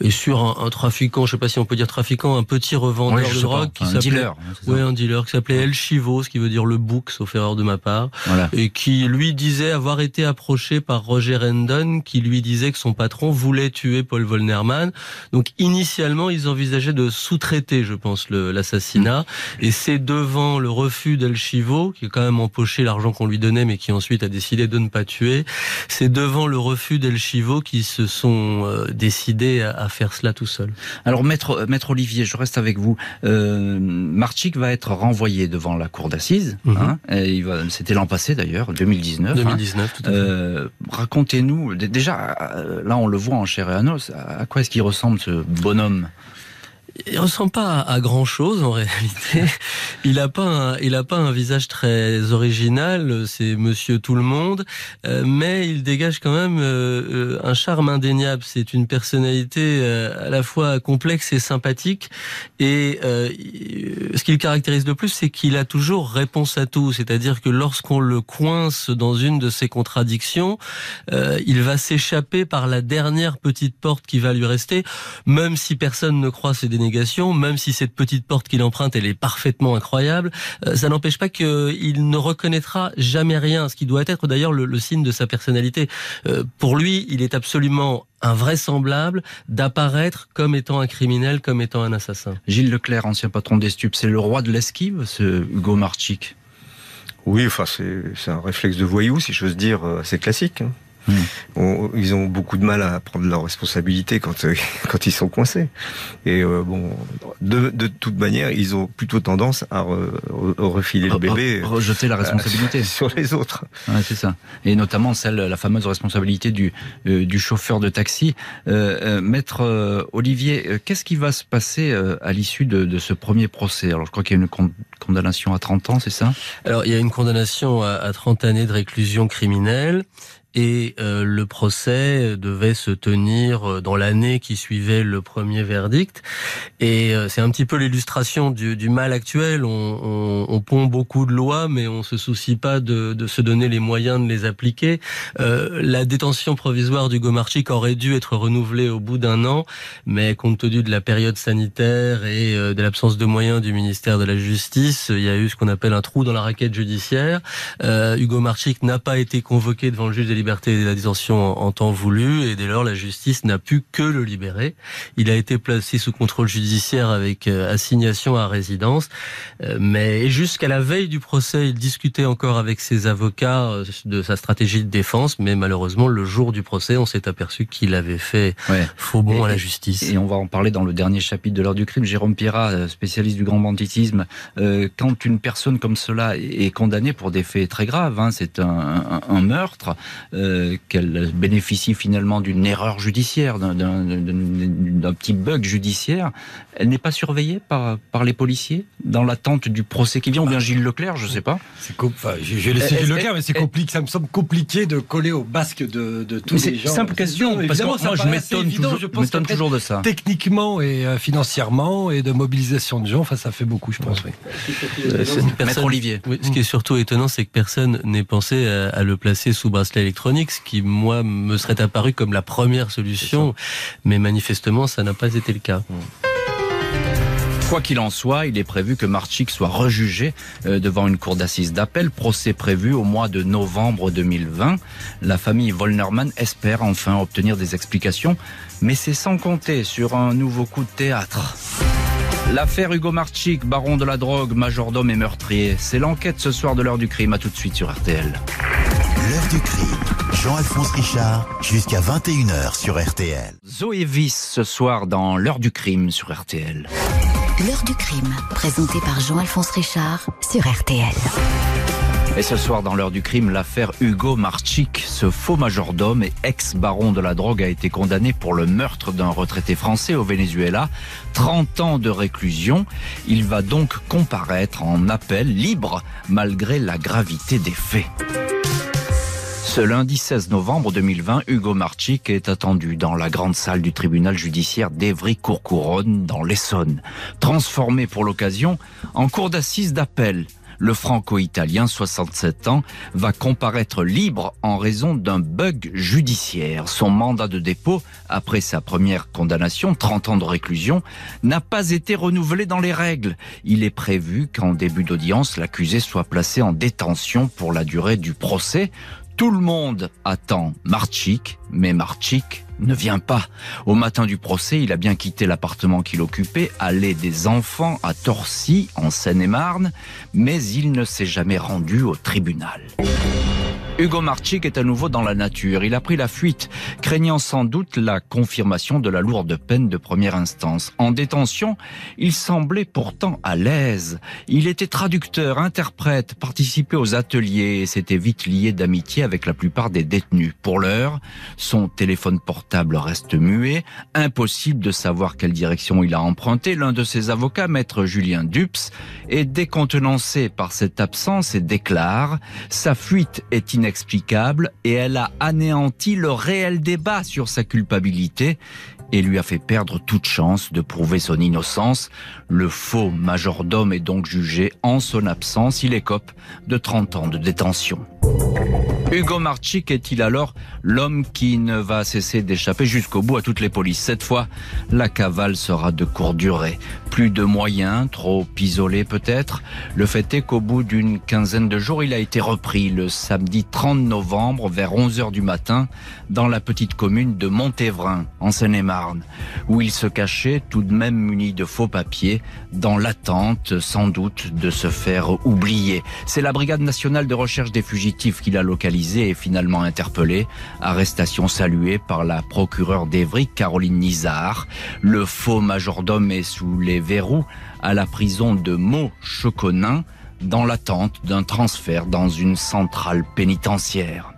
et sur un, trafiquant, je sais pas si on peut dire trafiquant, un petit revendeur de drogue qui s'appelait, oui, un dealer qui s'appelait El Chivo, ce qui veut dire le bouc, sauf erreur de ma part, et qui lui disait avoir été approché par Roger Rendon, qui lui disait que son patron voulait tuer Paul Volnerman. Donc initialement, ils envisageaient de sous-traiter, je pense, l'assassinat, et c'est devant le refus d'El Chivo, qui a quand même empoché l'argent qu'on lui donnait, mais qui ensuite a décidé de ne pas tuer, c'est devant le refus d'El Chivo qui se sont euh, décidés à, faire cela tout seul. Alors, maître, maître Olivier, je reste avec vous. Euh, Marchik va être renvoyé devant la cour d'assises. Mhm. Hein, C'était l'an passé d'ailleurs, 2019. 2019, hein. tout à fait. Euh, racontez-nous, déjà, euh, là on le voit en chair et en os, à quoi est-ce qu'il ressemble ce bonhomme? Il ressemble pas à, grand chose en réalité. [LAUGHS] Il a pas un, il a pas un visage très original. C'est Monsieur Tout le Monde, euh, mais il dégage quand même euh, euh, un charme indéniable. C'est une personnalité à la fois complexe et sympathique. Et ce qui le caractérise le plus, c'est qu'il a toujours réponse à tout. C'est-à-dire que lorsqu'on le coince dans une de ses contradictions, il va s'échapper par la dernière petite porte qui va lui rester, même si personne ne croit ses négation, même si cette petite porte qu'il emprunte, elle est parfaitement incroyable, euh, ça n'empêche pas qu'il ne reconnaîtra jamais rien, ce qui doit être d'ailleurs le, signe de sa personnalité. Euh, pour lui, il est absolument invraisemblable d'apparaître comme étant un criminel, comme étant un assassin. Gilles Leclerc, ancien patron des stupes, c'est le roi de l'esquive, ce Hugo Marchik Oui, enfin c'est un réflexe de voyou, si j'ose dire, assez classique. Hein. Hmm. ils ont beaucoup de mal à prendre leurs responsabilités quand euh, [LAUGHS] quand ils sont coincés. Et euh, bon, de, de, toute manière, ils ont plutôt tendance à refiler le bébé, rejeter la responsabilité [LAUGHS] sur les autres. Ouais, c'est ça. Et notamment celle, la fameuse responsabilité du euh, du chauffeur de taxi. Maître Olivier, qu'est-ce qui va se passer à l'issue de, de, ce premier procès? Alors, je crois qu'il y a une condamnation à 30 ans, c'est ça? Alors, il y a une condamnation à, à 30 années de réclusion criminelle et euh, le procès devait se tenir euh, dans l'année qui suivait le premier verdict. Et euh, c'est un petit peu l'illustration du, du, mal actuel. On, on, on, pond beaucoup de lois, mais on se soucie pas de, de se donner les moyens de les appliquer. la détention provisoire du Gomarchik aurait dû être renouvelée au bout d'un an, mais compte tenu de la période sanitaire et de l'absence de moyens du ministère de la Justice, il y a eu ce qu'on appelle un trou dans la raquette judiciaire. Hugo Marchik n'a pas été convoqué devant le juge des liberté de la détention en, temps voulu et dès lors la justice n'a pu que le libérer. Il a été placé sous contrôle judiciaire avec euh, assignation à résidence, euh, mais jusqu'à la veille du procès, il discutait encore avec ses avocats euh, de sa stratégie de défense, mais malheureusement le jour du procès, on s'est aperçu qu'il avait fait faux bon à la justice. Et on va en parler dans le dernier chapitre de l'heure du crime. Jérôme Pierrat, spécialiste du grand banditisme, quand une personne comme cela est condamnée pour des faits très graves, hein, c'est un, un, meurtre, euh, qu'elle bénéficie finalement d'une erreur judiciaire, d'un petit bug judiciaire, elle n'est pas surveillée par, par les policiers dans l'attente du procès qui vient, ou bien Gilles Leclerc, je ne sais pas. C'est enfin, j'ai laissé Gilles Leclerc, mais c'est compliqué. Ça me semble compliqué de coller au basque de, de tous les gens. Simple question, parce que moi je m'étonne toujours, toujours, de ça. Techniquement et euh, financièrement et de mobilisation de gens, enfin ça fait beaucoup, je pense. Oui. Euh, Maître Olivier. ce qui est surtout étonnant, c'est que personne n'ait pensé à, à, le placer sous bracelet électronique ce qui, moi, me serait apparu comme la première solution. Mais manifestement, ça n'a pas été le cas. Quoi qu'il en soit, il est prévu que Marchik soit rejugé euh, devant une cour d'assises d'appel, procès prévu au mois de novembre 2020. La famille Volnerman espère enfin obtenir des explications, mais c'est sans compter sur un nouveau coup de théâtre. L'affaire Hugo Marchik, baron de la drogue, majordome et meurtrier, c'est l'enquête ce soir de l'heure du crime. À tout de suite sur RTL. L'heure du crime. Jean-Alphonse Richard, jusqu'à 21h sur RTL. Zoé Viss ce soir dans l'heure du crime sur RTL. L'heure du crime, présentée par Jean-Alphonse Richard sur RTL. Et ce soir, dans l'heure du crime, l'affaire Hugo Marchik, ce faux majordome et ex-baron de la drogue, a été condamné pour le meurtre d'un retraité français au Venezuela. 30 ans de réclusion. Il va donc comparaître en appel libre, malgré la gravité des faits. Ce lundi 16 novembre 2020, Hugo Marchik est attendu dans la grande salle du tribunal judiciaire d'Evry-Courcouronne dans l'Essonne, transformé pour l'occasion en cour d'assises d'appel. Le franco-italien, 67 ans, va comparaître libre en raison d'un bug judiciaire. Son mandat de dépôt, après sa première condamnation, 30 ans de réclusion, n'a pas été renouvelé dans les règles. Il est prévu qu'en début d'audience, l'accusé soit placé en détention pour la durée du procès. Tout le monde attend Marchik, mais Marchik ne vient pas. Au matin du procès, il a bien quitté l'appartement qu'il occupait, allé des enfants à Torcy, en Seine-et-Marne, mais il ne s'est jamais rendu au tribunal. Hugo Marchik est à nouveau dans la nature. Il a pris la fuite, craignant sans doute la confirmation de la lourde peine de première instance. En détention, il semblait pourtant à l'aise. Il était traducteur, interprète, participait aux ateliers et s'était vite lié d'amitié avec la plupart des détenus. Pour l'heure, son téléphone portable reste muet. Impossible de savoir quelle direction il a emprunté. L'un de ses avocats, maître Julien Dups, est décontenancé par cette absence et déclare sa fuite est inexplicable et elle a anéanti le réel débat sur sa culpabilité et lui a fait perdre toute chance de prouver son innocence. Le faux majordome est donc jugé en son absence. Il écope de 30 ans de détention. Hugo Marchik est-il alors l'homme qui ne va cesser d'échapper jusqu'au bout à toutes les polices Cette fois, la cavale sera de courte durée. Plus de moyens, trop isolé peut-être. Le fait est qu'au bout d'une quinzaine de jours, il a été repris le samedi 30 novembre vers 11 heures du matin dans la petite commune de Montévrain, en Seine-et-Marne, où il se cachait tout de même muni de faux papiers dans l'attente sans doute de se faire oublier. C'est la brigade nationale de recherche des fugitifs qui l'a localisé et finalement interpellé. Arrestation saluée par la procureure d'Evry, Caroline Nizar. Le faux majordome est sous les verrous à la prison de Meaux-Checonin dans l'attente d'un transfert dans une centrale pénitentiaire.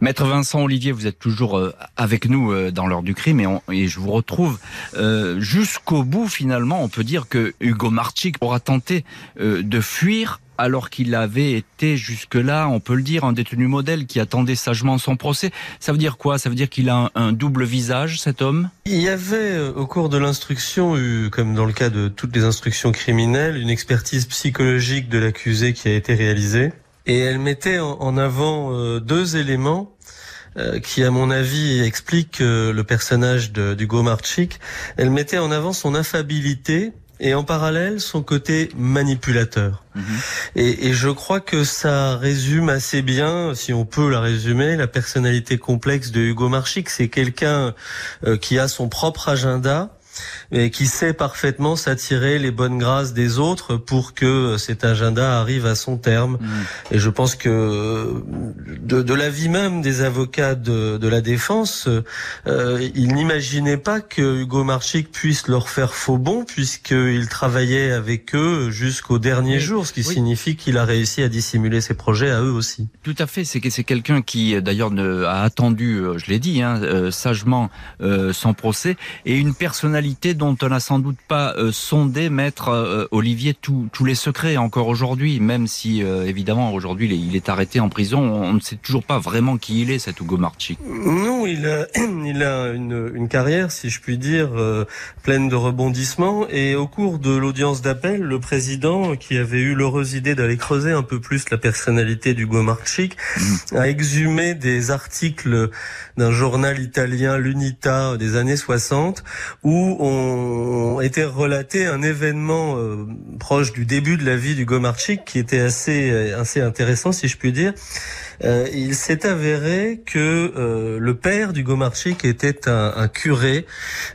Maître Vincent Olivier, vous êtes toujours euh, avec nous euh, dans l'heure du crime et, je vous retrouve euh, jusqu'au bout finalement. On peut dire que Hugo Marchik aura tenté de fuir alors qu'il avait été jusque-là, on peut le dire, un détenu modèle qui attendait sagement son procès. Ça veut dire quoi? Ça veut dire qu'il a un, double visage, cet homme? Il y avait au cours de l'instruction, comme dans le cas de toutes les instructions criminelles, une expertise psychologique de l'accusé qui a été réalisée et elle mettait en avant euh, deux éléments euh, qui, à mon avis, expliquent euh, le personnage d'Hugo Marchik. Elle mettait en avant son affabilité et en parallèle son côté manipulateur. Mhm. Et, et, je crois que ça résume assez bien, si on peut la résumer, la personnalité complexe de Hugo Marchik. C'est quelqu'un qui a son propre agenda, et qui sait parfaitement s'attirer les bonnes grâces des autres pour que cet agenda arrive à son terme. Mm. Et je pense que de, de l'avis même des avocats de, de la défense, euh, ils n'imaginaient pas que Hugo Marchik puisse leur faire faux bon puisqu'il travaillait avec eux jusqu'au dernier jour, ce qui signifie qu'il a réussi à dissimuler ses projets à eux aussi. Tout à fait, c'est c'est quelqu'un qui d'ailleurs a attendu, euh, je l'ai dit, hein, euh, sagement euh, son procès et une personnalité dont on n'a sans doute pas euh, sondé, maître euh, Olivier, tous les secrets encore aujourd'hui, même si euh, évidemment aujourd'hui il est arrêté en prison, on ne sait toujours pas vraiment qui il est, cet Hugo Marchi. Non, il a, [CLEARS THROAT] il a une, une carrière, si je puis dire, pleine de rebondissements. Et au cours de l'audience d'appel, le président, qui avait eu l'heureuse idée d'aller creuser un peu plus la personnalité d'Hugo Marchik, mmh. a exhumé des articles d'un journal italien, l'Unita, des années 60, où on était relaté un événement euh, proche du début de la vie du Gomarchik qui était assez, assez intéressant, si je puis dire. Euh, il s'est avéré que euh, le père du Gomarchik était un, un curé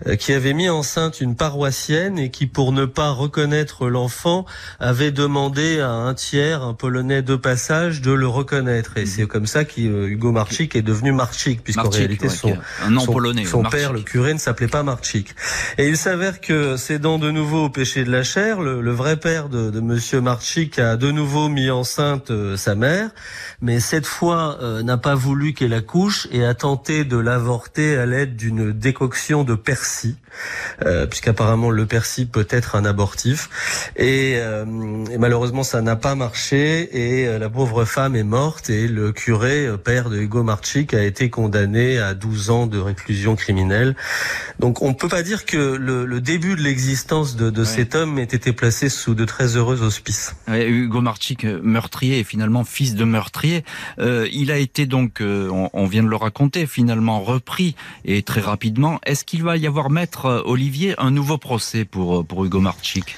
euh, qui avait mis enceinte une paroissienne et qui, pour ne pas reconnaître l'enfant, avait demandé à un tiers, un Polonais de passage, de le reconnaître. Et c'est comme ça qu'Hugo Marchik est devenu Marchik, puisqu'en réalité son, polonais, son père, le curé, ne s'appelait pas Marchik. Et il s'avère que cédant de nouveau au péché de la chair, le, le vrai père de, de Monsieur Marchik a de nouveau mis enceinte sa mère, mais cette fois euh, n'a pas voulu qu'elle accouche et a tenté de l'avorter à l'aide d'une décoction de persil, euh, puisqu'apparemment le persil peut être un abortif. Et, euh, malheureusement ça n'a pas marché et la pauvre femme est morte et le curé, père de Hugo Marchik, a été condamné à 12 ans de réclusion criminelle. Donc on ne peut pas dire que le, le début de l'existence de, de cet homme ait été placé sous de très heureux auspices. Hugo Marchik, meurtrier et finalement fils de meurtrier. Euh, il a été donc, euh, on, vient de le raconter, finalement repris et très rapidement. Est-ce qu'il va y avoir, maître euh, Olivier, un nouveau procès pour, pour Hugo Marchik?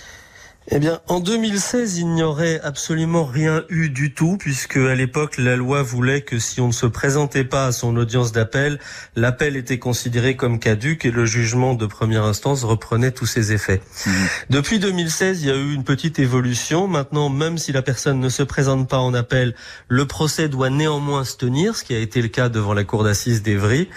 Eh bien, en 2016, il n'y aurait absolument rien eu du tout, puisque à l'époque, la loi voulait que si on ne se présentait pas à son audience d'appel, l'appel était considéré comme caduque et le jugement de première instance reprenait tous ses effets. Mmh. Depuis 2016, il y a eu une petite évolution. Maintenant, même si la personne ne se présente pas en appel, le procès doit néanmoins se tenir, ce qui a été le cas devant la cour d'assises d'Evry.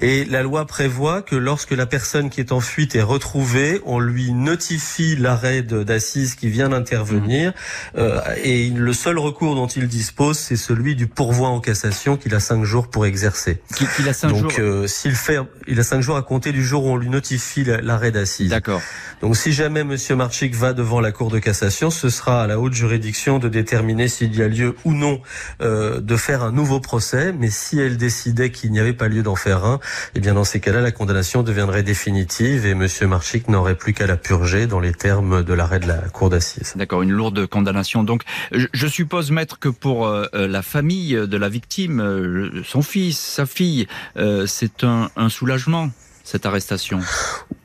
Et la loi prévoit que lorsque la personne qui est en fuite est retrouvée, on lui notifie l'arrêt d'assises qui vient d'intervenir. Euh, et le seul recours dont il dispose, c'est celui du pourvoi en cassation qu'il a cinq jours pour exercer. Qu'il a cinq Donc, euh, s'il fait, il a cinq jours à compter du jour où on lui notifie l'arrêt d'assises. D'accord. Donc, si jamais Monsieur Marchik va devant la Cour de cassation, ce sera à la haute juridiction de déterminer s'il y a lieu ou non euh, de faire un nouveau procès. Mais si elle décidait qu'il n'y avait pas lieu d'en faire un, eh bien dans ces cas-là, la condamnation deviendrait définitive et Monsieur Marchik n'aurait plus qu'à la purger dans les termes de l'arrêt de la D'accord, une lourde condamnation. Donc, je, suppose, maître, que pour euh, la famille de la victime, son fils, sa fille, c'est un, un soulagement cette arrestation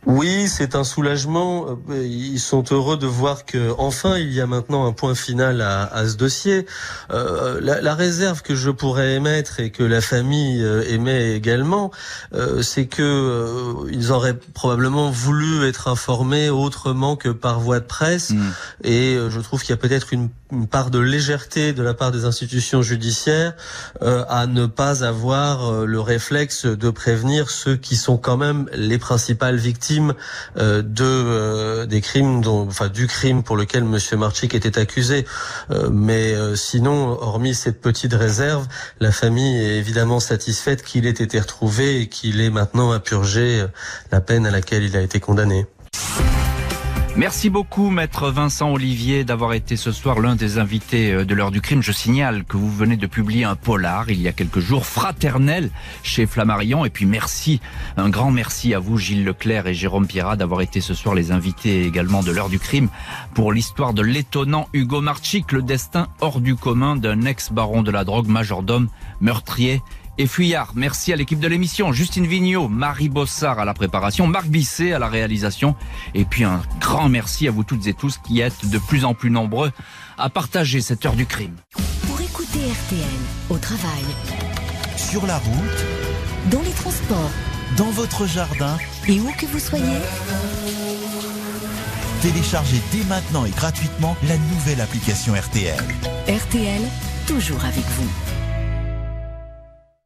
oui, c'est un soulagement. Euh, ils sont heureux de voir que enfin il y a maintenant un point final à, à ce dossier. Euh, la, la, réserve que je pourrais émettre et que la famille euh, émet également, euh, c'est que euh, ils auraient probablement voulu être informés autrement que par voie de presse. Hmm. Et je trouve qu'il y a peut-être une, une, part de légèreté de la part des institutions judiciaires à ne pas avoir le réflexe de prévenir ceux qui sont quand même les principales victimes euh, de euh, des crimes, dont, enfin du crime pour lequel Monsieur Marchik était accusé. Euh, mais sinon, hormis cette petite réserve, la famille est évidemment satisfaite qu'il ait été retrouvé et qu'il ait maintenant à purger la peine à laquelle il a été condamné. Merci beaucoup, maître Vincent Olivier, d'avoir été ce soir l'un des invités euh, de l'heure du crime. Je signale que vous venez de publier un polar il y a quelques jours, fraternel, chez Flammarion. Et puis merci, un grand merci à vous, Gilles Leclerc et Jérôme Pierrat, d'avoir été ce soir les invités également de l'heure du crime pour l'histoire de l'étonnant Hugo Marchik, le destin hors du commun d'un ex-baron de la drogue, majordome, meurtrier et Fuyard. Merci à l'équipe de l'émission, Justine Vignot, Marie Bossard à la préparation, Marc Bisset à la réalisation. Et puis un grand merci à vous toutes et tous qui êtes de plus en plus nombreux à partager cette heure du crime. Pour écouter RTL au travail, sur la route, dans les transports, dans votre jardin et où que vous soyez, téléchargez dès maintenant et gratuitement la nouvelle application RTL. RTL, toujours avec vous.